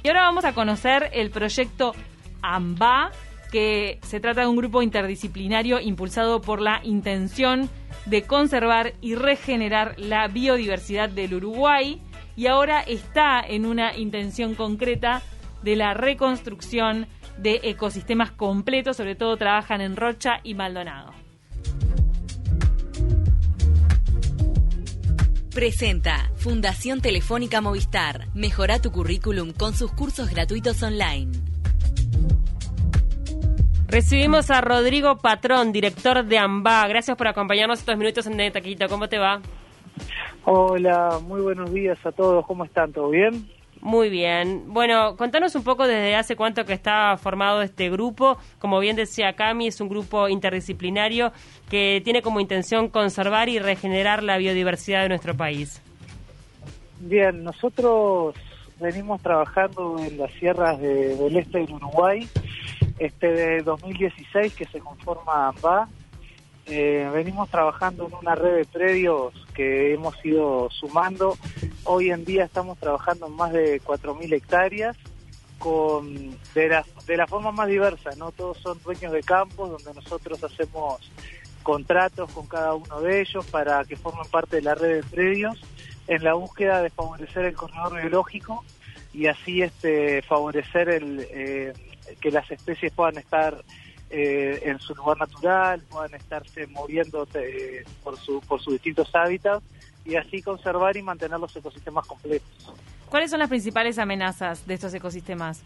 Y ahora vamos a conocer el proyecto AMBA, que se trata de un grupo interdisciplinario impulsado por la intención de conservar y regenerar la biodiversidad del Uruguay y ahora está en una intención concreta de la reconstrucción de ecosistemas completos, sobre todo trabajan en Rocha y Maldonado. Presenta Fundación Telefónica Movistar. Mejora tu currículum con sus cursos gratuitos online. Recibimos a Rodrigo Patrón, director de AMBA. Gracias por acompañarnos estos minutos en Taquito. ¿Cómo te va? Hola, muy buenos días a todos. ¿Cómo están? ¿Todo bien? Muy bien. Bueno, contanos un poco desde hace cuánto que está formado este grupo. Como bien decía Cami, es un grupo interdisciplinario que tiene como intención conservar y regenerar la biodiversidad de nuestro país. Bien, nosotros venimos trabajando en las sierras del este del Uruguay, este de 2016 que se conforma AMBA. Eh, venimos trabajando en una red de predios que hemos ido sumando Hoy en día estamos trabajando en más de 4.000 hectáreas con de la, de la forma más diversa, no todos son dueños de campos donde nosotros hacemos contratos con cada uno de ellos para que formen parte de la red de predios en la búsqueda de favorecer el corredor biológico y así este favorecer el eh, que las especies puedan estar eh, en su lugar natural, puedan estarse moviendo eh, por, su, por sus distintos hábitats y así conservar y mantener los ecosistemas completos. ¿Cuáles son las principales amenazas de estos ecosistemas?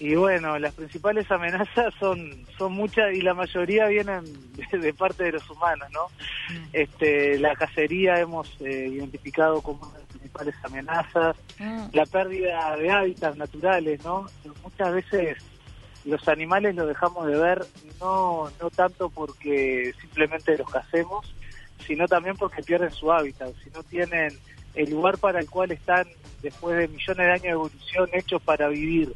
Y bueno, las principales amenazas son son muchas y la mayoría vienen de, parte de los humanos, ¿no? Mm. Este, la cacería hemos eh, identificado como una de las principales amenazas, mm. la pérdida de hábitats naturales, ¿no? Muchas veces los animales los dejamos de ver no no tanto porque simplemente los casemos, sino también porque pierden su hábitat, si no tienen el lugar para el cual están después de millones de años de evolución hechos para vivir,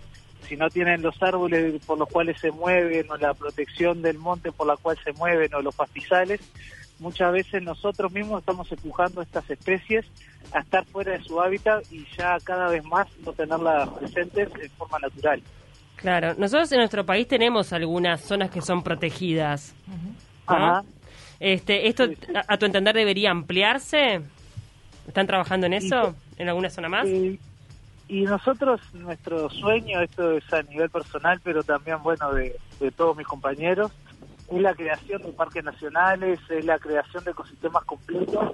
si no tienen los árboles por los cuales se mueven o la protección del monte por la cual se mueven o los pastizales, muchas veces nosotros mismos estamos empujando a estas especies a estar fuera de su hábitat y ya cada vez más no tenerlas presentes en forma natural. Claro, nosotros en nuestro país tenemos algunas zonas que son protegidas. Ajá. Este, ¿Esto, a, tu entender, debería ampliarse? ¿Están trabajando en eso? ¿En alguna zona más? y nosotros, nuestro sueño, esto es a nivel personal, pero también, bueno, de, todos mis compañeros, es la creación de parques nacionales, es la creación de ecosistemas completos,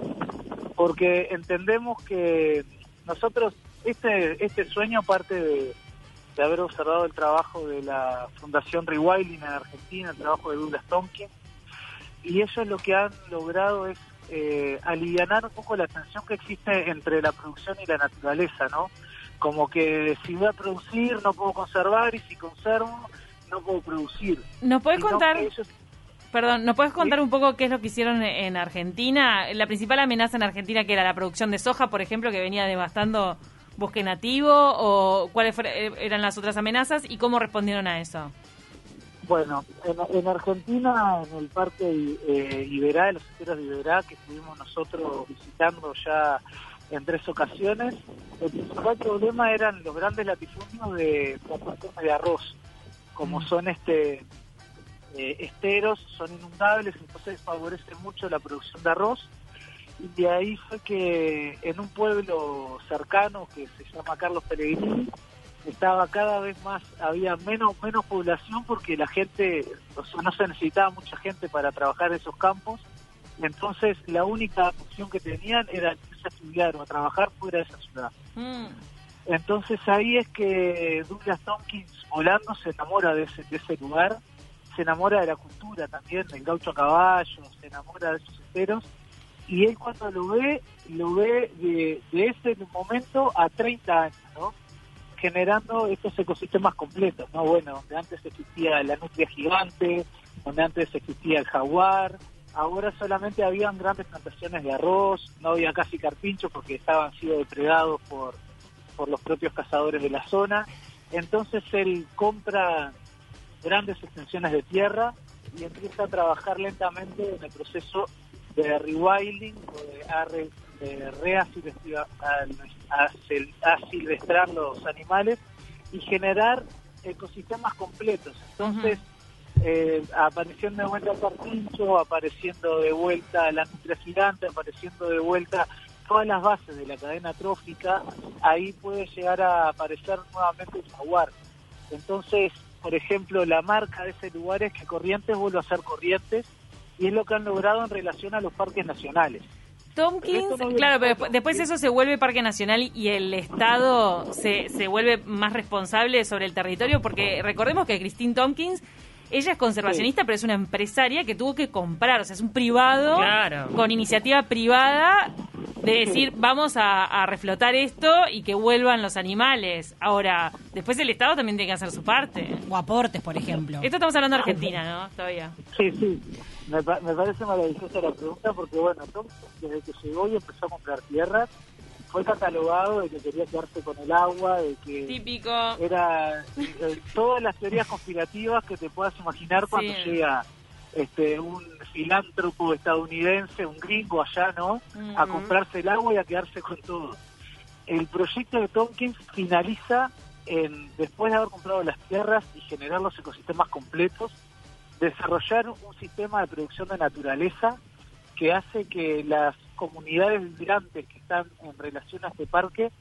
porque entendemos que nosotros, este, este sueño parte de, de haber observado el trabajo de la Fundación Rewilding en Argentina, el trabajo de Douglas Tonkin, y ellos lo que han logrado es eh, aliviar un poco la tensión que existe entre la producción y la naturaleza, ¿no? Como que si voy a producir no puedo conservar y si conservo no puedo producir. ¿Nos puedes contar? Perdón, ¿nos puedes contar un poco qué es lo que hicieron en Argentina? La principal amenaza en Argentina que era la producción de soja, por ejemplo, que venía devastando bosque nativo, o cuáles eran las otras amenazas y cómo respondieron a eso. Bueno, en, Argentina, en el Parque eh, Iberá, los esteros de Iberá, que estuvimos nosotros visitando ya en tres ocasiones, el principal problema eran los grandes latifundios de plantaciones de arroz, como mm. son este eh, esteros, son inundables, entonces favorece mucho la producción de arroz. Y de ahí fue que en un pueblo cercano que se llama Carlos Pellegrini, estaba cada vez más, había menos menos población porque la gente, o sea, no se necesitaba mucha gente para trabajar en esos campos, entonces la única opción que tenían era irse a estudiar o a trabajar fuera de esa ciudad. Mm. Entonces ahí es que Douglas Tompkins volando se enamora de ese, de ese lugar, se enamora de la cultura también, del gaucho a caballo, se enamora de esos esteros, y él cuando lo ve, lo ve de, de ese momento a 30 años, ¿no? Generando estos ecosistemas completos, ¿no? Bueno, donde antes existía la nutria gigante, donde antes existía el jaguar, ahora solamente habían grandes plantaciones de arroz, no había casi carpinchos porque estaban sido depredados por, por los propios cazadores de la zona. Entonces él compra grandes extensiones de tierra y empieza a trabajar lentamente en el proceso de rewilding o de eh, reasilvestrar los animales y generar ecosistemas completos. Entonces, eh, apareciendo de vuelta el carpincho, apareciendo de vuelta la nutria gigante, apareciendo de vuelta todas las bases de la cadena trófica, ahí puede llegar a aparecer nuevamente el jaguar. Entonces, por ejemplo, la marca de ese lugar es que Corrientes vuelve a ser Corrientes y es lo que han logrado en relación a los parques nacionales. Tompkins, claro, pero después, eso se vuelve parque nacional y el Estado se, se vuelve más responsable sobre el territorio, porque recordemos que Christine Tompkins ella es conservacionista, pero es una empresaria que tuvo que comprar, o sea, es un privado con iniciativa privada de decir, vamos a, reflotar esto y que vuelvan los animales. Ahora, después el Estado también tiene que hacer su parte. O aportes, por ejemplo. Esto estamos hablando de Argentina, ¿no? Todavía. Sí, sí. Me, me parece maravillosa la pregunta porque, bueno, desde que llegó y empezó a comprar tierras, fue catalogado de que quería quedarse con el agua, de que típico era todas las teorías conspirativas que te puedas imaginar cuando llega este un filántropo estadounidense, un gringo allá, ¿no? A comprarse el agua y a quedarse con todo. El proyecto de Tompkins finaliza en después de haber comprado las tierras y generar los ecosistemas completos, desarrollar un sistema de producción de naturaleza que hace que las comunidades migrantes que están en relación a este parque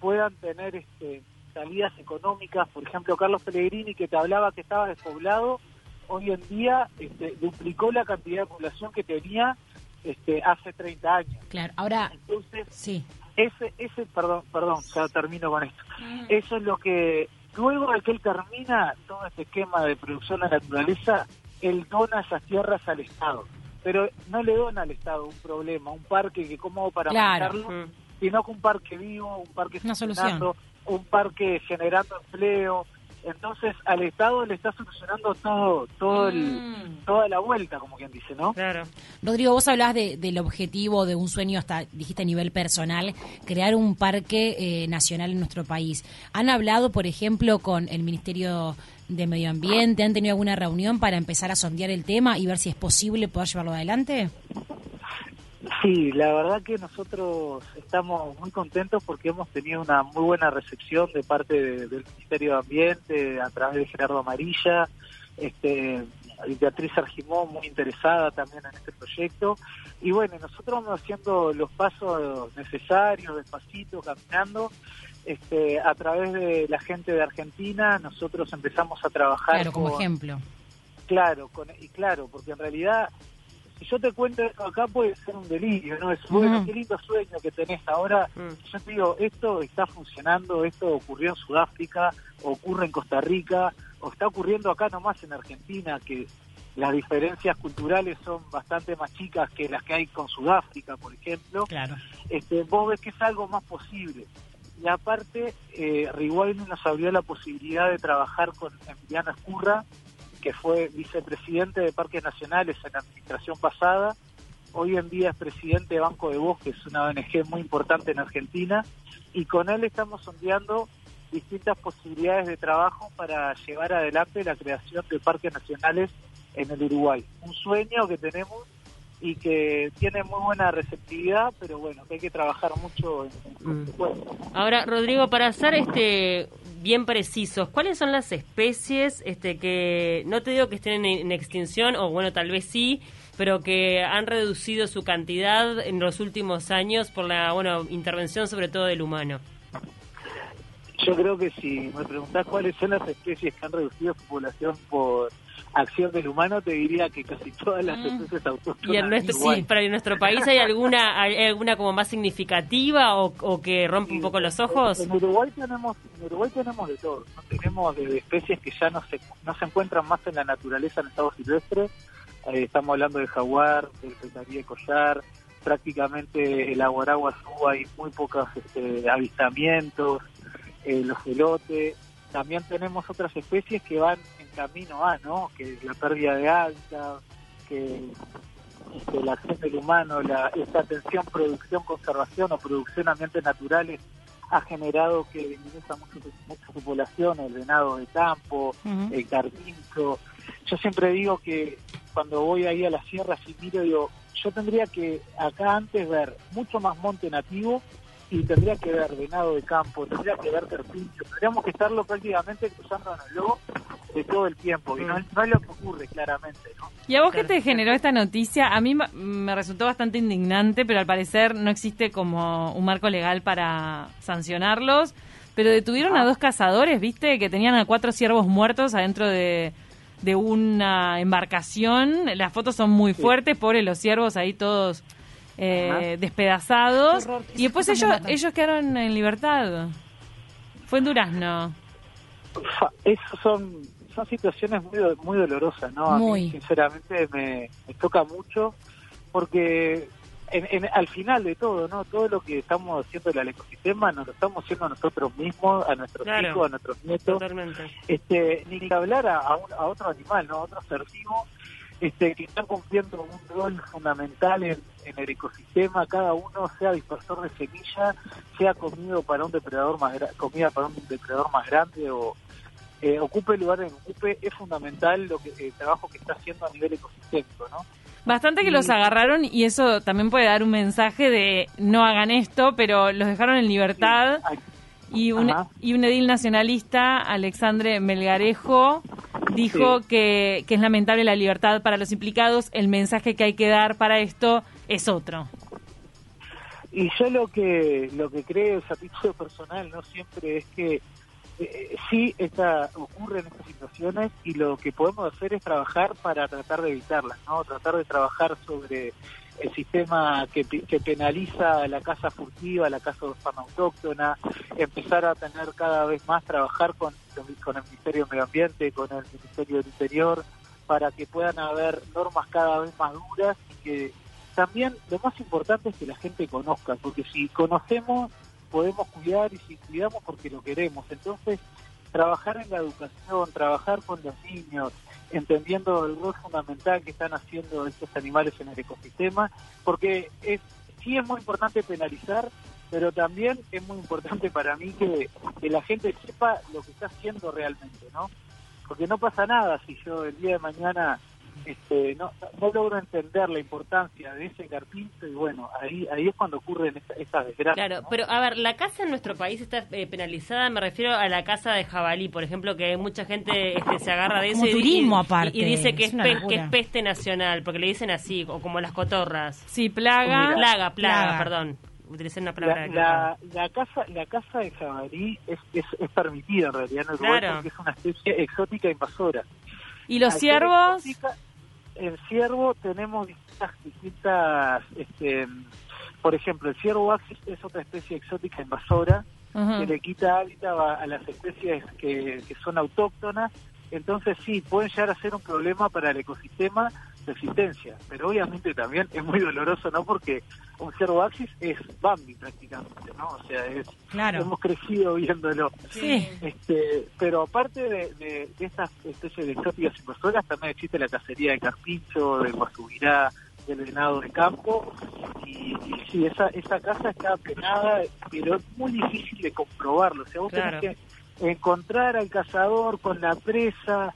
puedan tener este, salidas económicas. Por ejemplo, Carlos Pellegrini, que te hablaba que estaba despoblado, hoy en día este, duplicó la cantidad de población que tenía este, hace 30 años. Claro, ahora. Entonces, sí. Ese, ese, perdón, perdón, ya termino con esto. Mm. Eso es lo que, luego de que él termina todo este esquema de producción de naturaleza, él dona esas tierras al Estado pero no le dona al Estado un problema, un parque que cómo para claro. Mm. sino que un parque vivo, un parque Una solución. un parque generando empleo. Entonces al Estado le está solucionando todo, todo el, mm. toda la vuelta, como quien dice, ¿no? Claro. Rodrigo, vos hablás de, del objetivo de un sueño hasta, dijiste a nivel personal, crear un parque eh, nacional en nuestro país. ¿Han hablado, por ejemplo, con el Ministerio de Medio Ambiente? ¿Han tenido alguna reunión para empezar a sondear el tema y ver si es posible poder llevarlo adelante? Sí, la verdad que nosotros estamos muy contentos porque hemos tenido una muy buena recepción de parte del Ministerio de Ambiente a través de Gerardo Amarilla, este, Beatriz Argimón muy interesada también en este proyecto y bueno, nosotros vamos haciendo los pasos necesarios, despacito, caminando este, a través de la gente de Argentina nosotros empezamos a trabajar. Claro, como ejemplo. Claro, con, y claro, porque en realidad, si yo te cuento esto acá puede ser un delirio, ¿no? Es bueno, qué lindo sueño que tenés ahora. Mm. Yo te digo, esto está funcionando, esto ocurrió en Sudáfrica, ocurre en Costa Rica, o está ocurriendo acá nomás en Argentina, que las diferencias culturales son bastante más chicas que las que hay con Sudáfrica, por ejemplo. Claro. Este, vos ves que es algo más posible y aparte eh, nos abrió la posibilidad de trabajar con Emiliano Escurra, que fue vicepresidente de Parques Nacionales en la administración pasada, hoy en día es presidente de Banco de Bosques, una ONG muy importante en Argentina, y con él estamos sondeando distintas posibilidades de trabajo para llevar adelante la creación de parques nacionales en el Uruguay. Un sueño que tenemos y que tiene muy buena receptividad, pero bueno, que hay que trabajar mucho en, mm. Ahora, Rodrigo, para ser este bien precisos, ¿cuáles son las especies este que no te digo que estén en, extinción o bueno, tal vez sí, pero que han reducido su cantidad en los últimos años por la bueno, intervención sobre todo del humano? Yo creo que si me preguntás cuáles son las especies que han reducido su población por acción del humano, te diría que casi todas las mm. especies autóctonas. ¿Y en nuestro, sí, para en nuestro país hay alguna alguna como más significativa o, que rompe un poco los ojos? En Uruguay tenemos en Uruguay tenemos de todo. Tenemos de especies que ya no se, no se encuentran más en la naturaleza en estado silvestre. Eh, estamos hablando del jaguar, del petarí de collar, prácticamente el aguaragua hay muy pocos este, avistamientos, eh, los elotes. También tenemos otras especies que van camino a, ¿no? Que la pérdida de hábitat, que este, la acción del humano, la, esta atención, producción, conservación o producción ambientes naturales ha generado que disminuya mucho, mucho su población, el venado de campo, el carpincho. Yo siempre digo que cuando voy ahí a las sierras y miro, digo, yo tendría que acá antes ver mucho más monte nativo y tendría que ver venado de campo, tendría que ver terpincho, tendríamos que estarlo prácticamente cruzando en el lobo de todo el tiempo, y no, no es lo que ocurre claramente, ¿no? ¿Y a vos qué te generó esta noticia? A mí me resultó bastante indignante, pero al parecer no existe como un marco legal para sancionarlos. Pero detuvieron a dos cazadores, ¿viste? Que tenían a cuatro ciervos muertos adentro de, de una embarcación. Las fotos son muy Sí. fuertes, pobres los ciervos ahí todos eh, despedazados. Y después ellos, ellos quedaron en libertad. Fue en Durazno. Esas son, son situaciones muy, do- muy dolorosas, ¿no? A mí, sinceramente me, me toca mucho porque en- en- al final de todo, ¿no? Todo lo que estamos haciendo en el ecosistema nos lo estamos haciendo a nosotros mismos, a nuestros Claro. hijos, a nuestros nietos. Totalmente. este, ni que hablar a, a un- a otro animal, ¿no? A otro ser vivo, este, que están cumpliendo un rol fundamental en, en el ecosistema, cada uno sea dispersor de semilla, sea comido para un depredador más gra- comida para un depredador más grande o eh, ocupe el lugar que ocupe, es fundamental lo que, el trabajo que está haciendo a nivel ecosistémico, ¿no? Bastante que los agarraron y eso también puede dar un mensaje de no hagan esto, pero los dejaron en libertad. Y un, y un edil nacionalista, Alexandre Melgarejo, dijo Sí. que, que es lamentable la libertad para los implicados. El mensaje que hay que dar para esto es otro. Y yo lo que lo que creo es a título personal, no siempre es que eh, sí esta, ocurren estas situaciones y lo que podemos hacer es trabajar para tratar de evitarlas, ¿no? Tratar de trabajar sobre el sistema que, que penaliza la caza furtiva, la fauna autóctona, empezar a tener cada vez más, trabajar con, con el Ministerio de Medio Ambiente, con el Ministerio del Interior, para que puedan haber normas cada vez más duras y que también lo más importante es que la gente conozca, porque si conocemos podemos cuidar y si cuidamos porque lo queremos. Entonces, trabajar en la educación, trabajar con los niños, entendiendo el rol fundamental que están haciendo estos animales en el ecosistema, porque es sí es muy importante penalizar, pero también es muy importante para mí que, que la gente sepa lo que está haciendo realmente, ¿no? Porque no pasa nada si yo el día de mañana este, no, no logro entender la importancia de ese carpincho y bueno, ahí ahí es cuando ocurren estas desgracias. Claro, ¿no? pero a ver, la caza en nuestro país está eh, penalizada, me refiero a la caza de jabalí, por ejemplo, que mucha gente este, se agarra de eso Como turismo, y- aparte, y dice que es pe- que es peste nacional, porque le dicen así, o como las cotorras. Sí, plaga. Mira. Plaga, plaga, Plaga. perdón. Utilicé una la, palabra la, la caza la caza de jabalí es, es, es permitida en realidad en Uruguay Claro. porque es una especie exótica invasora. ¿Y los ciervos? el ciervo tenemos distintas, distintas este, por ejemplo, el ciervo axis es otra especie exótica invasora que le quita hábitat a, a las especies que, que son autóctonas. Entonces sí, pueden llegar a ser un problema para el ecosistema de existencia, pero obviamente también es muy doloroso, ¿no? Porque un ciervo axis es Bambi prácticamente, ¿no? O sea, es, Claro. hemos crecido viéndolo. Sí. Este, pero aparte de, de- de estas especies de exóticas invasoras, también existe la cacería de carpincho, del guasubirá, del venado de campo. Y, y sí, esa, esa caza está penada, pero es muy difícil de comprobarlo. O sea, vos Claro. tenés que encontrar al cazador con la presa.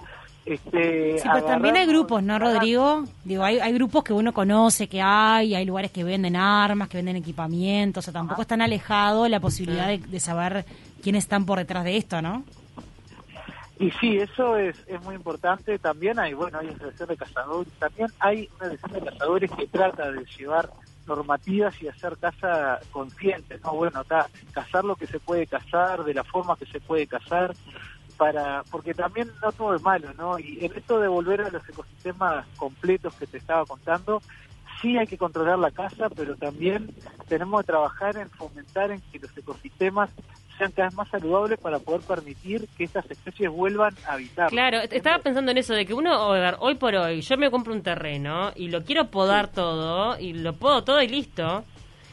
Este, Sí, pero también hay grupos, ¿no. Rodrigo? Digo, hay, hay grupos que uno conoce, que hay, hay lugares que venden armas, que venden equipamiento, o sea, tampoco están alejado la posibilidad de, de saber quiénes están por detrás de esto, ¿no? Y sí, eso es, es muy importante. También hay, bueno, hay asociación de cazadores. También hay una asociación de cazadores que trata de llevar normativas y hacer caza consciente, ¿no? Bueno, está, cazar lo que se puede cazar, de la forma que se puede cazar, para porque también no todo es malo, ¿no? Y en esto de volver a los ecosistemas completos que te estaba contando, sí hay que controlar la caza, pero también tenemos que trabajar en fomentar en que los ecosistemas sean cada vez más saludables para poder permitir que estas especies vuelvan a habitar. Claro, estaba pensando en eso, de que uno, a ver, hoy por hoy, yo me compro un terreno y lo quiero podar todo, y lo podo todo y listo,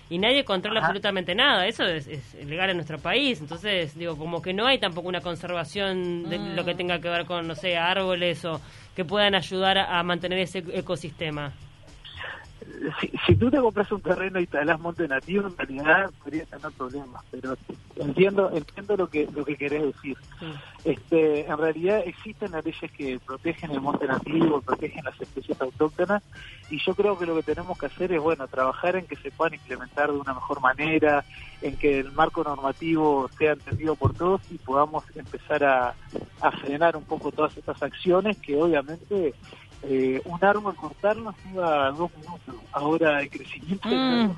y nadie controla Ajá. absolutamente nada, eso es, es legal en nuestro país, entonces, digo, como que no hay tampoco una conservación de lo que tenga que ver con, no sé, árboles o que puedan ayudar a, a mantener ese ecosistema. Si, si tú te compras un terreno y instalás monte nativo, en realidad podría tener problemas, pero entiendo entiendo lo que lo que querés decir. Este, en realidad existen las leyes que protegen el monte nativo, protegen las especies autóctonas, y yo creo que lo que tenemos que hacer es, bueno, trabajar en que se puedan implementar de una mejor manera, en que el marco normativo sea entendido por todos y podamos empezar a, a frenar un poco todas estas acciones que obviamente eh, un árbol cortarlo lleva dos minutos. Ahora el crecimiento Mm.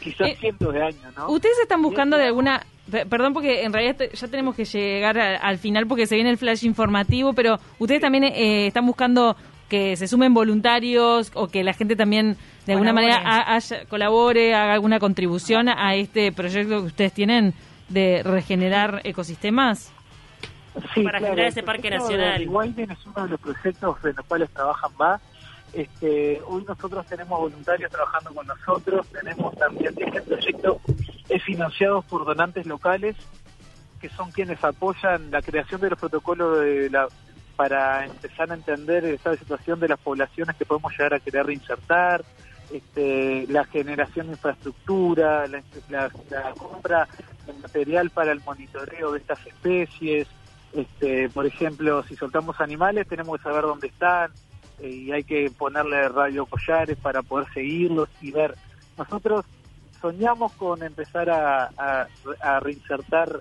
quizás Eh, cientos de años, ¿no? ¿Ustedes están buscando de alguna... pe- Perdón porque en realidad ya tenemos que llegar a- al final porque se viene el flash informativo, pero ustedes también eh, están buscando que se sumen voluntarios o que la gente también de alguna Colabore. manera ha- haya- colabore, haga alguna contribución a este proyecto que ustedes tienen de regenerar ecosistemas. Sí, Para generar ese parque nacional. de Wilding es uno de los proyectos en los cuales trabajan va. Este, hoy nosotros tenemos voluntarios trabajando con nosotros, tenemos también este proyecto es financiado por donantes locales que son quienes apoyan la creación de los protocolos de la, para empezar a entender de situación de las poblaciones que podemos llegar a querer reinsertar, este, la generación de infraestructura, la, la- la compra de material para el monitoreo de estas especies. Este, por ejemplo, si soltamos animales tenemos que saber dónde están eh, y hay que ponerle radio collares para poder seguirlos y ver. Nosotros soñamos con empezar a, reinsertar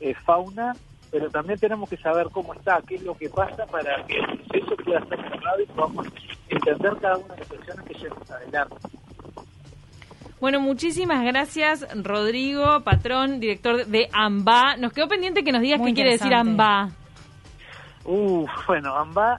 eh, fauna, pero también tenemos que saber cómo está, qué es lo que pasa para que proceso pueda ser cerrado y podamos entender cada una de las acciones que llevamos adelante. Bueno, muchísimas gracias, Rodrigo, patrón, director de AMBA. Nos quedó pendiente que nos digas Muy qué quiere decir. AMBA. Uh, bueno, AMBA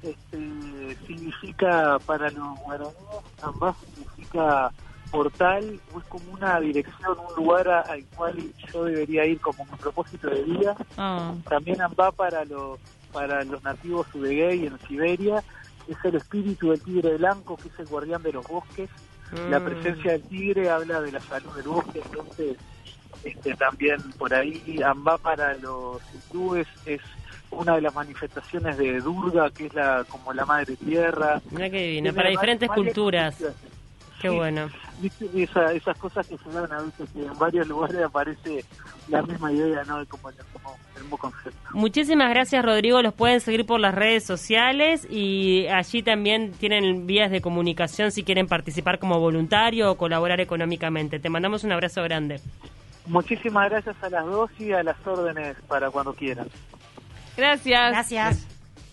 este, significa para los guaraníes, AMBA significa portal, o es como una dirección, un lugar a- al cual yo debería ir como mi propósito de vida. Ah. También AMBA para los para los nativos Udeguay en Siberia es el espíritu del tigre blanco, que es el guardián de los bosques. La Mm. presencia del tigre habla de la salud del bosque, entonces este, también por ahí AMBA para los hindúes es una de las manifestaciones de Durga, que es la como la madre tierra. Mira qué divino, para diferentes culturas. Qué Sí. bueno. ¿Viste? Esa- esas cosas que se dan a veces que en varios lugares aparece la misma idea, ¿no? Como como el mismo concepto. Muchísimas gracias, Rodrigo. Los pueden seguir por las redes sociales y allí también tienen vías de comunicación si quieren participar como voluntario o colaborar económicamente. Te mandamos un abrazo grande. Muchísimas gracias a las dos y a las órdenes para cuando quieran. Gracias. Gracias.